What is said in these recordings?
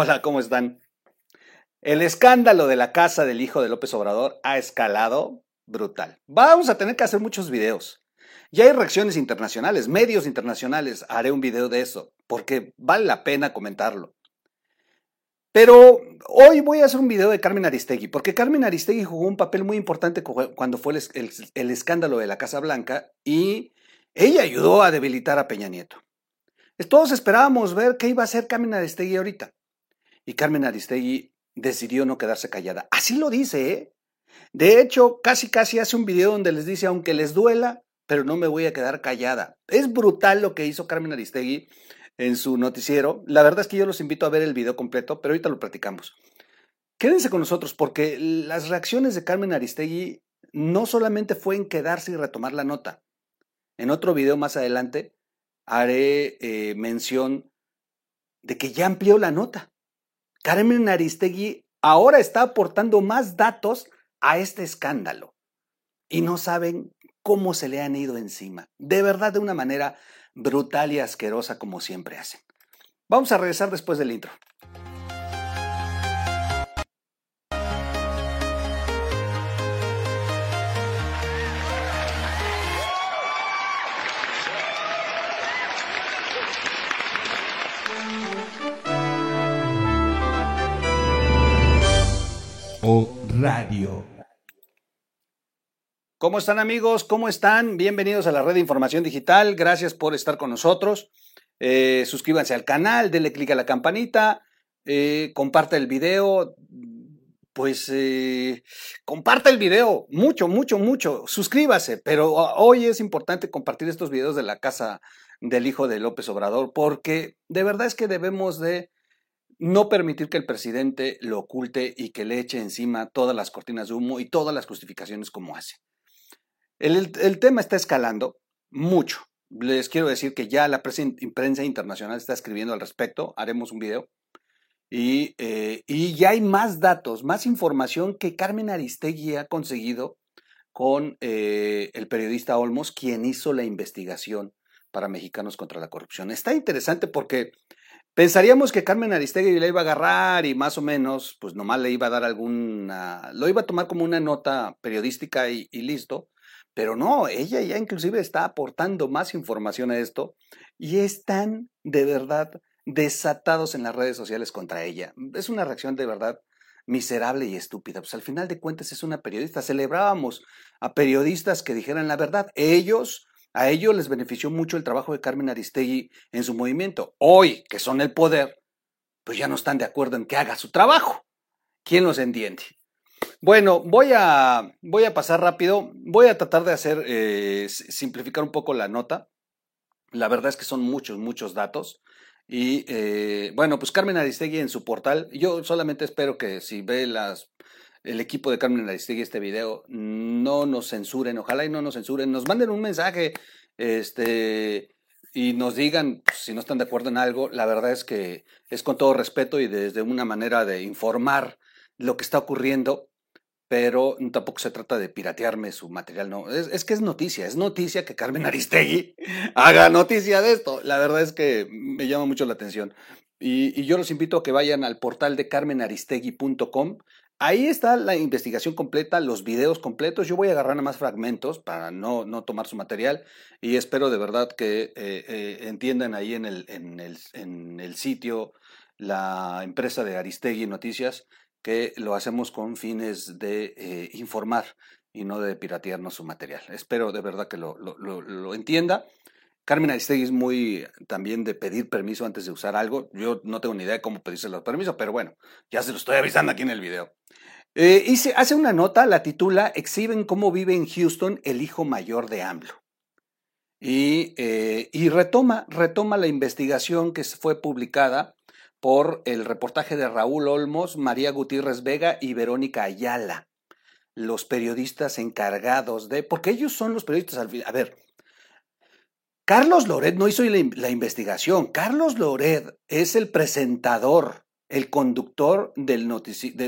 Hola, ¿cómo están? El escándalo de la casa del hijo de López Obrador ha escalado brutal. Vamos a tener que hacer muchos videos. Ya hay reacciones internacionales, medios internacionales. Haré un video de eso, porque vale la pena comentarlo. Pero hoy voy a hacer un video de Carmen Aristegui, porque Carmen Aristegui jugó un papel muy importante cuando fue el, el escándalo de la Casa Blanca y ella ayudó a debilitar a Peña Nieto. Todos esperábamos ver qué iba a hacer Carmen Aristegui ahorita. Y Carmen Aristegui decidió no quedarse callada. Así lo dice, ¿eh? De hecho, casi casi hace un video donde les dice, aunque les duela, pero no me voy a quedar callada. Es brutal lo que hizo Carmen Aristegui en su noticiero. La verdad es que yo los invito a ver el video completo, pero ahorita lo platicamos. Quédense con nosotros porque las reacciones de Carmen Aristegui no solamente fue en quedarse y retomar la nota. En otro video más adelante haré eh, mención de que ya amplió la nota. Carmen Aristegui ahora está aportando más datos a este escándalo y no saben cómo se le han ido encima. De verdad, de una manera brutal y asquerosa como siempre hacen. Vamos a regresar después del intro. ¿Cómo están amigos? ¿Cómo están? Bienvenidos a la red de información digital. Gracias por estar con nosotros. Eh, suscríbanse al canal, denle clic a la campanita, eh, comparte el video. Pues eh, comparte el video, mucho, mucho, mucho. Suscríbase, pero hoy es importante compartir estos videos de la casa del hijo de López Obrador, porque de verdad es que debemos de no permitir que el presidente lo oculte y que le eche encima todas las cortinas de humo y todas las justificaciones como hace. El, tema está escalando mucho. Les quiero decir que ya la prensa internacional está escribiendo al respecto, haremos un video. Y, eh, y ya hay más datos, más información que Carmen Aristegui ha conseguido con eh, el periodista Olmos, quien hizo la investigación para Mexicanos contra la Corrupción. Está interesante porque Pensaríamos que Carmen Aristegui le iba a agarrar y más o menos, pues nomás le iba a dar alguna, lo iba a tomar como una nota periodística y, listo, pero no, ella ya inclusive está aportando más información a esto y están de verdad desatados en las redes sociales contra ella. Es una reacción de verdad miserable y estúpida. Pues al final de cuentas es una periodista. Celebrábamos a periodistas que dijeran la verdad. Ellos a ellos les benefició mucho el trabajo de Carmen Aristegui en su movimiento. Hoy, que son el poder, pues ya no están de acuerdo en que haga su trabajo. ¿Quién los entiende? Bueno, voy a, voy a pasar rápido. Voy a tratar de hacer, eh, simplificar un poco la nota. La verdad es que son muchos, muchos datos. Y eh, bueno, pues Carmen Aristegui en su portal, yo solamente espero que si ve el equipo de Carmen Aristegui este video, no nos censuren, ojalá y no nos censuren, nos manden un mensaje este, y nos digan si no están de acuerdo en algo. La verdad es que es con todo respeto y desde una manera de informar lo que está ocurriendo, pero tampoco se trata de piratearme su material, no. Es, que es noticia, es noticia que Carmen Aristegui haga noticia de esto. La verdad es que me llama mucho la atención. Y, y yo los invito a que vayan al portal de carmenaristegui.com. Ahí está la investigación completa, los videos completos. Yo voy a agarrar más fragmentos para no, no tomar su material y espero de verdad que eh, eh, entiendan ahí en el, en, el, en el sitio la empresa de Aristegui Noticias que lo hacemos con fines de eh, informar y no de piratearnos su material. Espero de verdad que lo, entienda. Carmen Aristegui es muy también de pedir permiso antes de usar algo. Yo no tengo ni idea de cómo pedirse los permisos, pero bueno, ya se lo estoy avisando aquí en el video. Eh, hace una nota, la titula Exhiben cómo vive en Houston el hijo mayor de AMLO. Y, eh, y retoma, retoma la investigación que fue publicada por el reportaje de Raúl Olmos, María Gutiérrez Vega y Verónica Ayala, los periodistas encargados de, porque ellos son los periodistas al. A ver, Carlos Loret no hizo la, investigación. Carlos Loret es el presentador, el conductor del,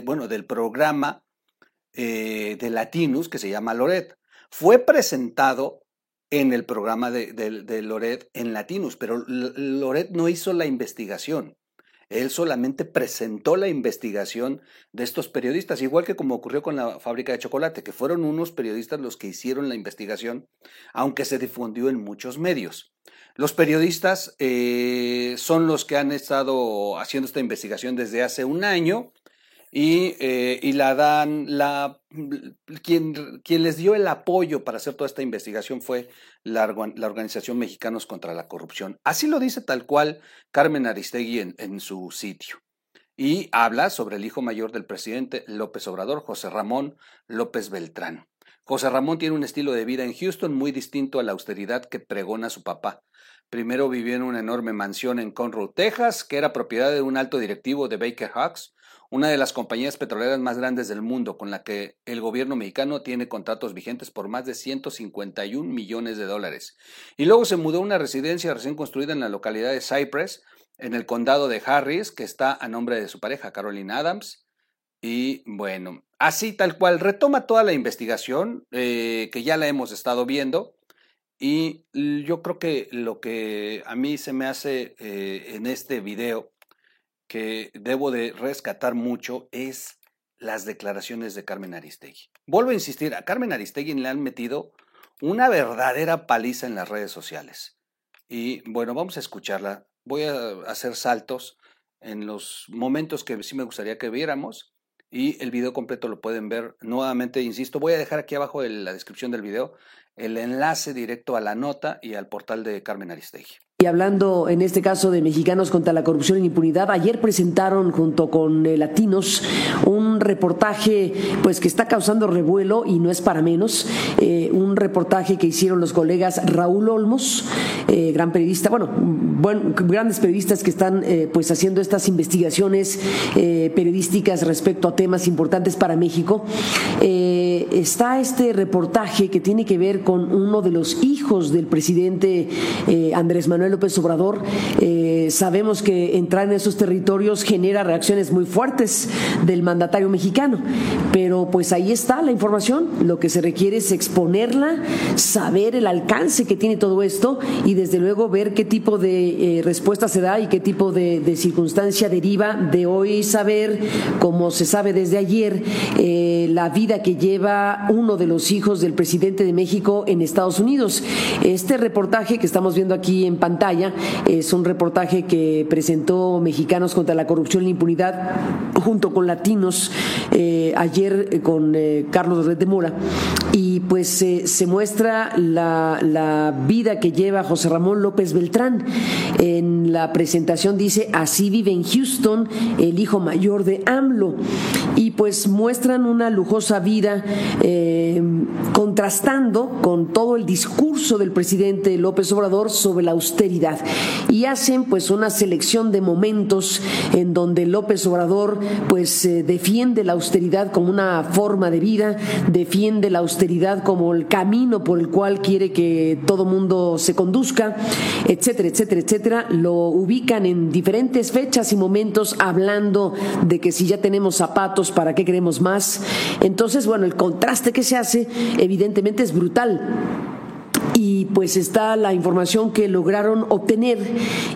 bueno, del programa eh, de Latinus que se llama Loret. Fue presentado en el programa de, de Loret en Latinus, pero Loret no hizo la investigación. Él solamente presentó la investigación de estos periodistas, igual que como ocurrió con la fábrica de chocolate, que fueron unos periodistas los que hicieron la investigación, aunque se difundió en muchos medios. Los periodistas eh, son los que han estado haciendo esta investigación desde hace un año y, eh, y la dan, la, quien, quien, les dio el apoyo para hacer toda esta investigación fue la, la, Organización Mexicanos contra la Corrupción. Así lo dice tal cual Carmen Aristegui en, en su sitio. Y habla sobre el hijo mayor del presidente López Obrador, José Ramón López Beltrán. José Ramón tiene un estilo de vida en Houston muy distinto a la austeridad que pregona su papá. Primero vivió en una enorme mansión en Conroe, Texas, que era propiedad de un alto directivo de Baker Hughes, una de las compañías petroleras más grandes del mundo, con la que el gobierno mexicano tiene contratos vigentes por más de 151 millones de dólares. Y luego se mudó a una residencia recién construida en la localidad de Cypress, en el condado de Harris, que está a nombre de su pareja, Caroline Adams. Y bueno, así tal cual, retoma toda la investigación eh, que ya la hemos estado viendo. Y yo creo que lo que a mí se me hace eh, en este video que debo de rescatar mucho es las declaraciones de Carmen Aristegui. Vuelvo a insistir, a Carmen Aristegui le han metido una verdadera paliza en las redes sociales. Y bueno, vamos a escucharla. Voy a hacer saltos en los momentos que sí me gustaría que viéramos y el video completo lo pueden ver nuevamente, insisto, voy a dejar aquí abajo en la descripción del video el enlace directo a la nota y al portal de Carmen Aristegui. Y hablando en este caso de mexicanos contra la corrupción y impunidad, ayer presentaron junto con eh, Latinos un reportaje pues que está causando revuelo y no es para menos, eh, un reportaje que hicieron los colegas Raúl Olmos, eh, gran periodista, bueno, bueno, grandes periodistas que están pues haciendo estas investigaciones periodísticas respecto a temas importantes para México. está este reportaje que tiene que ver con uno de los hijos del presidente Andrés Manuel López Obrador, eh, sabemos que entrar en esos territorios genera reacciones muy fuertes del mandatario mexicano, pero pues ahí está la información, lo que se requiere es exponerla, saber el alcance que tiene todo esto y desde luego ver qué tipo de eh, respuesta se da y qué tipo de, circunstancia deriva de hoy saber, como se sabe desde ayer, eh, la vida que lleva uno de los hijos del presidente de México en Estados Unidos. Este reportaje que estamos viendo aquí en pantalla es un reportaje que presentó Mexicanos contra la Corrupción y la Impunidad junto con Latinos eh, ayer eh, con eh, Carlos Red de Mora. Y pues se muestra la, la vida que lleva José Ramón López Beltrán. En la presentación dice, así vive en Houston el hijo mayor de AMLO. Y pues muestran una lujosa vida contrastando con todo el discurso del presidente López Obrador sobre la austeridad y hacen pues una selección de momentos en donde López Obrador pues eh, defiende la austeridad como una forma de vida, defiende la austeridad como el camino por el cual quiere que todo mundo se conduzca, etcétera, etcétera, etcétera. Lo ubican en diferentes fechas y momentos hablando de que si ya tenemos zapatos, ¿para qué queremos más? Entonces, bueno, el contraste que se hace evidentemente es brutal y pues está la información que lograron obtener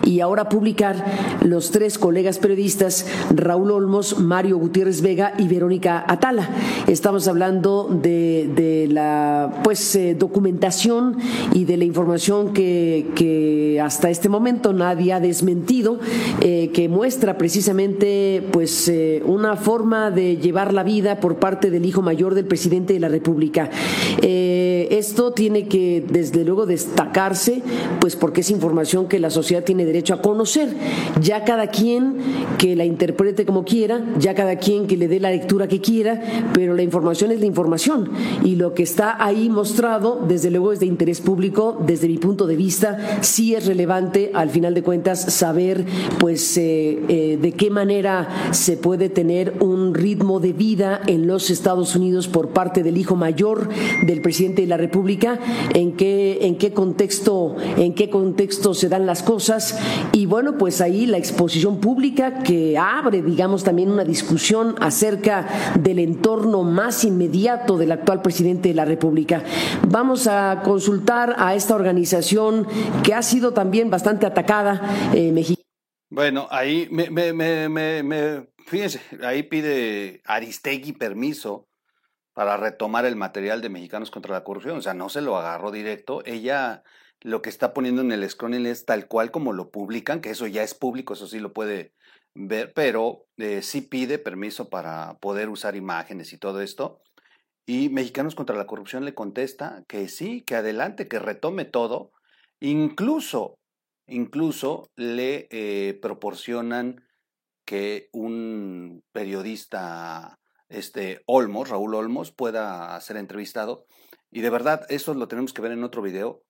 y ahora publicar los tres colegas periodistas Raúl Olmos, Mario Gutiérrez Vega y Verónica Atala. Estamos hablando de, la pues eh, documentación y de la información que, que, hasta este momento nadie ha desmentido, eh, que muestra precisamente pues eh, una forma de llevar la vida por parte del hijo mayor del presidente de la República. Esto tiene que desde luego destacarse, pues porque es información que la sociedad tiene derecho a conocer. Ya cada quien que la interprete como quiera, ya cada quien que le dé la lectura que quiera, pero la información es la información y lo que está ahí mostrado, desde luego es de interés público, desde mi punto de vista, sí es relevante al final de cuentas saber pues eh, eh, de qué manera se puede tener un ritmo de vida en los Estados Unidos por parte del hijo mayor del presidente de la República, en qué en qué contexto, en qué contexto se dan las cosas. Y bueno, pues ahí la exposición pública que abre, digamos, también una discusión acerca del entorno más inmediato del actual presidente de la República. Vamos a consultar a esta organización que ha sido también bastante atacada, eh, Bueno, ahí me, me, me, me, fíjense, ahí pide Aristegui permiso para retomar el material de Mexicanos contra la Corrupción. O sea, no se lo agarró directo. Ella lo que está poniendo en el scrolling es tal cual como lo publican, que eso ya es público, eso sí lo puede ver, pero eh, sí pide permiso para poder usar imágenes y todo esto. Y Mexicanos contra la Corrupción le contesta que sí, que adelante, que retome todo. Incluso, incluso le eh, proporcionan que un periodista, este Olmos, Raúl Olmos, pueda ser entrevistado. Y de verdad, eso lo tenemos que ver en otro video.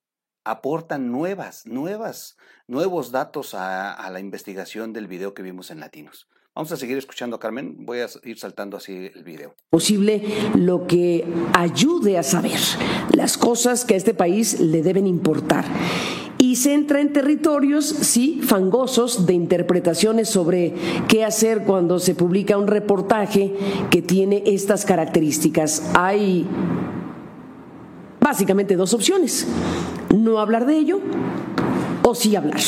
Aportan nuevas, nuevas, nuevos datos a, la investigación del video que vimos en Latinos. Vamos a seguir escuchando a Carmen. Voy a ir saltando así el video. Posible lo que ayude a saber las cosas que a este país le deben importar. Se entra en territorios, sí, fangosos de interpretaciones sobre qué hacer cuando se publica un reportaje que tiene estas características. Hay básicamente dos opciones. No hablar de ello o sí hablar.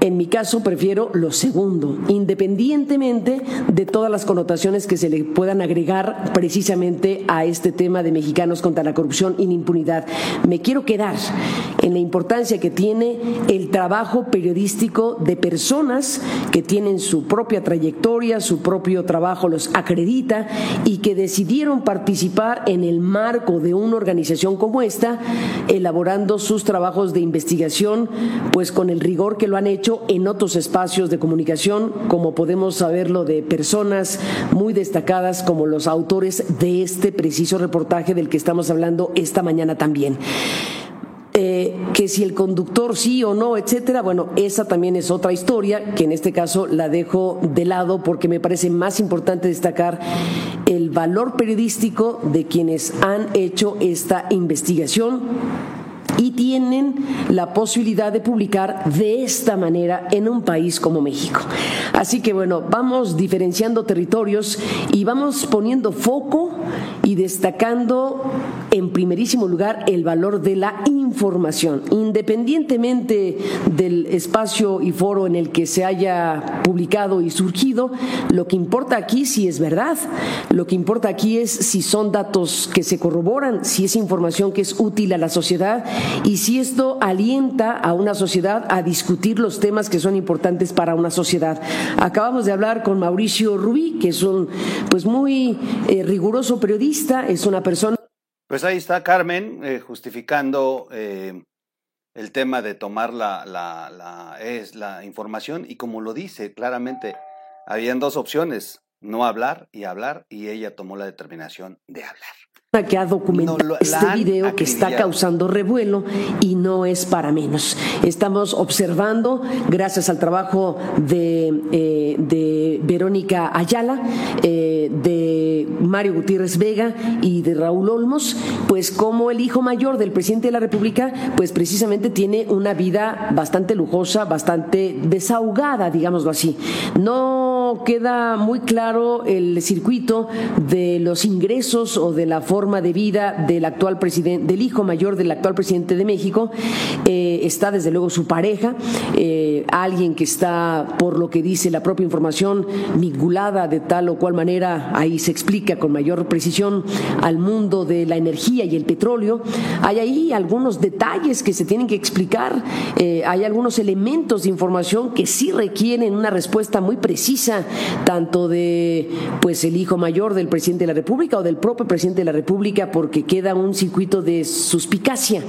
En mi caso prefiero lo segundo, independientemente de todas las connotaciones que se le puedan agregar precisamente a este tema de mexicanos contra la corrupción y la impunidad. Me quiero quedar en la importancia que tiene el trabajo periodístico de personas que tienen su propia trayectoria, su propio trabajo los acredita y que decidieron participar en el marco de una organización como esta, elaborando sus trabajos de investigación, pues con el rigor que lo han hecho en otros espacios de comunicación, como podemos saberlo de personas muy destacadas como los autores de este preciso reportaje del que estamos hablando esta mañana también. Eh, que si el conductor sí o no, etcétera, bueno, esa también es otra historia que en este caso la dejo de lado porque me parece más importante destacar el valor periodístico de quienes han hecho esta investigación y tienen la posibilidad de publicar de esta manera en un país como México. Así que bueno, vamos diferenciando territorios y vamos poniendo foco y destacando en primerísimo lugar el valor de la información, independientemente del espacio y foro en el que se haya publicado y surgido, lo que importa aquí si es verdad, lo que importa aquí es si son datos que se corroboran, si es información que es útil a la sociedad y si esto alienta a una sociedad a discutir los temas que son importantes para una sociedad. Acabamos de hablar con Mauricio Rubí, que es un pues muy eh, riguroso periodista, es una persona. Pues ahí está Carmen eh, justificando eh, el tema de tomar la, la, es la información y como lo dice claramente, habían dos opciones, no hablar y hablar, y ella tomó la determinación de hablar que ha documentado este video que está causando revuelo y no es para menos. Estamos observando, gracias al trabajo de, eh, de Verónica Ayala, eh, de Mario Gutiérrez Vega y de Raúl Olmos, pues como el hijo mayor del presidente de la República, pues precisamente tiene una vida bastante lujosa, bastante desahogada, digámoslo así. No queda muy claro el circuito de los ingresos o de la forma de vida del actual presidente, del hijo mayor del actual presidente de México. Eh, está desde luego su pareja, eh, alguien que está, por lo que dice la propia información, vinculada de tal o cual manera, ahí se explica con mayor precisión, al mundo de la energía y el petróleo. Hay ahí algunos detalles que se tienen que explicar, eh, hay algunos elementos de información que sí requieren una respuesta muy precisa, tanto de pues el hijo mayor del presidente de la República o del propio presidente de la República porque queda un circuito de suspicacia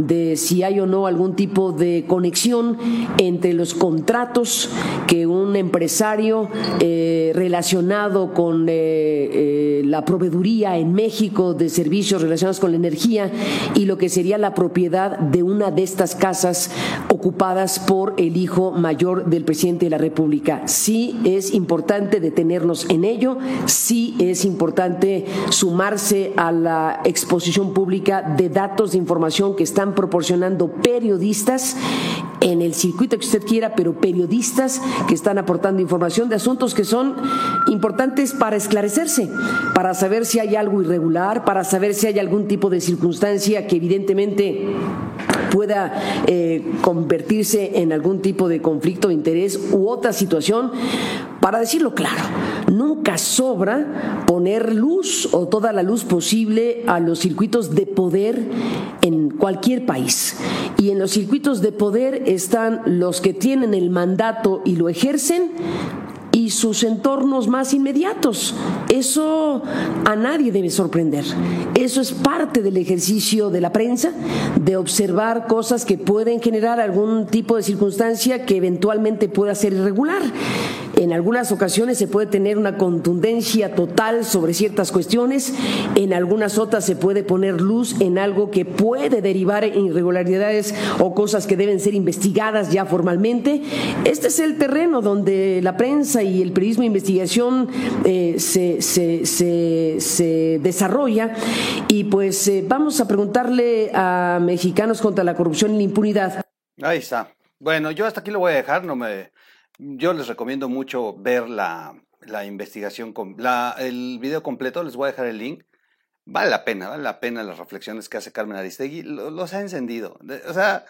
de si hay o no algún tipo de conexión entre los contratos que un empresario eh, relacionado con eh, eh, la proveeduría en México de servicios relacionados con la energía y lo que sería la propiedad de una de estas casas ocupadas por el hijo mayor del presidente de la República. Sí es importante detenernos en ello, sí es importante sumarse a la exposición pública de datos de información que están proporcionando periodistas en el circuito que usted quiera, pero periodistas que están aportando información de asuntos que son importantes para esclarecerse, para saber si hay algo irregular, para saber si hay algún tipo de circunstancia que evidentemente pueda eh, convertirse en algún tipo de conflicto de interés u otra situación. Para decirlo claro, nunca sobra poner luz o toda la luz posible a los circuitos de poder en cualquier país. Y en los circuitos de poder están los que tienen el mandato y lo ejercen y sus entornos más inmediatos. Eso a nadie debe sorprender. Eso es parte del ejercicio de la prensa, de observar cosas que pueden generar algún tipo de circunstancia que eventualmente pueda ser irregular. En algunas ocasiones se puede tener una contundencia total sobre ciertas cuestiones, en algunas otras se puede poner luz en algo que puede derivar en irregularidades o cosas que deben ser investigadas ya formalmente. Este es el terreno donde la prensa y el periodismo de investigación eh, se, se, desarrolla y pues eh, vamos a preguntarle a mexicanos contra la corrupción y la impunidad. Ahí está. Bueno, yo hasta aquí lo voy a dejar, no me yo les recomiendo mucho ver la, investigación, la, el video completo, les voy a dejar el link. Vale la pena, vale la pena las reflexiones que hace Carmen Aristegui, los ha encendido. O sea,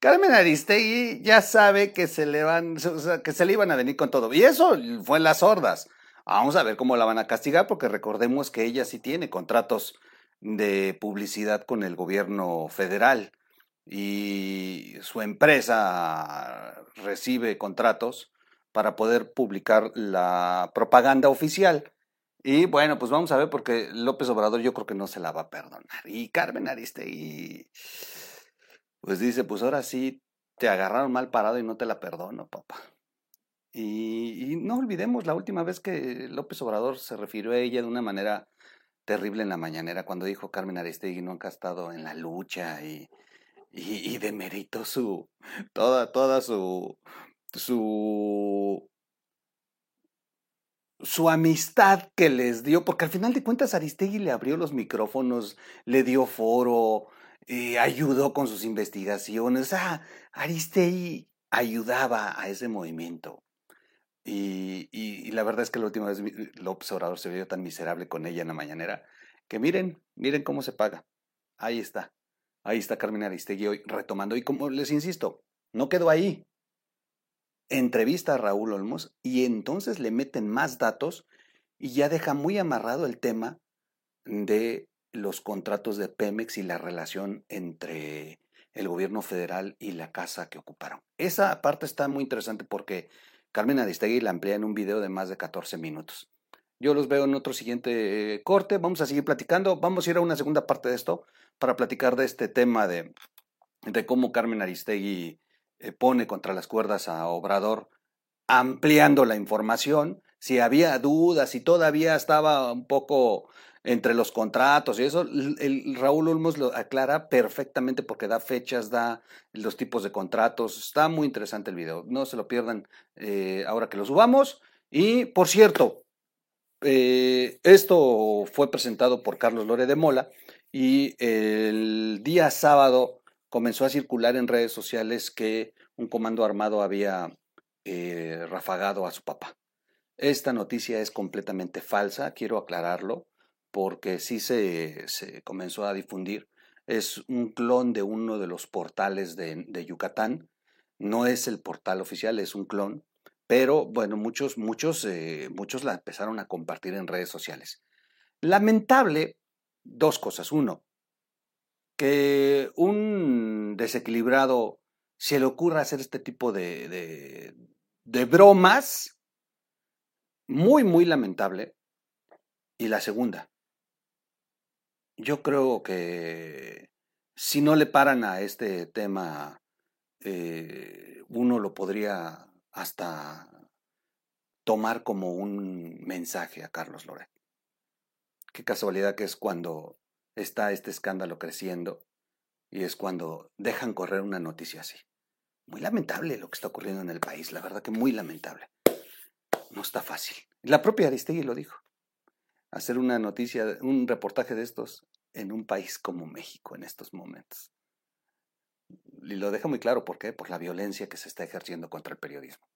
Carmen Aristegui ya sabe que se le van, que se le iban a venir con todo. Y eso fue en las sordas. Vamos a ver cómo la van a castigar, porque recordemos que ella sí tiene contratos de publicidad con el gobierno federal y su empresa recibe contratos para poder publicar la propaganda oficial. Y bueno, pues vamos a ver porque López Obrador yo creo que no se la va a perdonar. Y Carmen Aristegui, pues dice, pues ahora sí te agarraron mal parado y no te la perdono, papá. Y, y, no olvidemos la última vez que López Obrador se refirió a ella de una manera terrible en la mañanera, cuando dijo Carmen Aristegui nunca ha estado en la lucha y, y, y demeritó su, toda, toda su, su, su amistad que les dio, porque al final de cuentas Aristegui le abrió los micrófonos, le dio foro, eh, ayudó con sus investigaciones. Sea, Aristegui ayudaba a ese movimiento. Y, y, la verdad es que la última vez López Obrador se vio tan miserable con ella en la mañanera que miren, miren cómo se paga. Ahí está. Ahí está Carmen Aristegui hoy retomando. Y como les insisto, no quedó ahí. Entrevista a Raúl Olmos y entonces le meten más datos y ya deja muy amarrado el tema de los contratos de Pemex y la relación entre el gobierno federal y la casa que ocuparon. Esa parte está muy interesante porque Carmen Aristegui la amplía en un video de más de 14 minutos. Yo los veo en otro siguiente eh, corte. Vamos a seguir platicando. Vamos a ir a una segunda parte de esto para platicar de este tema de, cómo Carmen Aristegui eh, pone contra las cuerdas a Obrador, ampliando la información. Si había dudas, si todavía estaba un poco entre los contratos y eso, Raúl Olmos lo aclara perfectamente porque da fechas, da los tipos de contratos. Está muy interesante el video. No se lo pierdan eh, ahora que lo subamos. Y por cierto, eh, esto fue presentado por Carlos Lore de Mola y el día sábado comenzó a circular en redes sociales que un comando armado había eh, rafagado a su papá. Esta noticia es completamente falsa, quiero aclararlo, porque sí se, comenzó a difundir. Es un clon de uno de los portales de Yucatán. No es el portal oficial, es un clon pero bueno, muchos, muchos, eh, muchos la empezaron a compartir en redes sociales. Lamentable, dos cosas. Uno, que un desequilibrado se le ocurra hacer este tipo de, de, bromas, muy, muy lamentable. Y la segunda, yo creo que si no le paran a este tema, eh, uno lo podría hasta tomar como un mensaje a Carlos Loret. Qué casualidad que es cuando está este escándalo creciendo y es cuando dejan correr una noticia así. Muy lamentable lo que está ocurriendo en el país, la verdad que muy lamentable. No está fácil. La propia Aristegui lo dijo. Hacer una noticia, un reportaje de estos en un país como México en estos momentos. Y lo deja muy claro, ¿por qué? Por la violencia que se está ejerciendo contra el periodismo.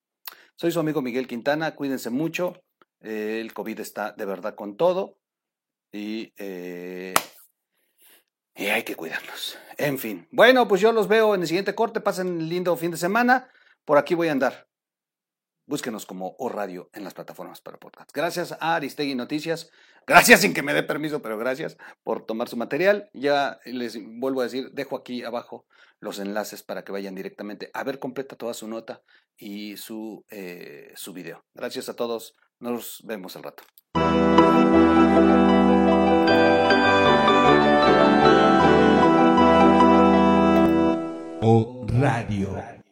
Soy su amigo Miguel Quintana, cuídense mucho, eh, el COVID está de verdad con todo y, eh, y hay que cuidarnos. En fin, bueno, pues yo los veo en el siguiente corte, pasen lindo fin de semana, por aquí voy a andar. Búsquenos como O Radio en las plataformas para podcast. Gracias a Aristegui Noticias. Gracias sin que me dé permiso, pero gracias por tomar su material. Ya les vuelvo a decir, dejo aquí abajo los enlaces para que vayan directamente a ver completa toda su nota y su, eh, su video. Gracias a todos. Nos vemos al rato. O Radio.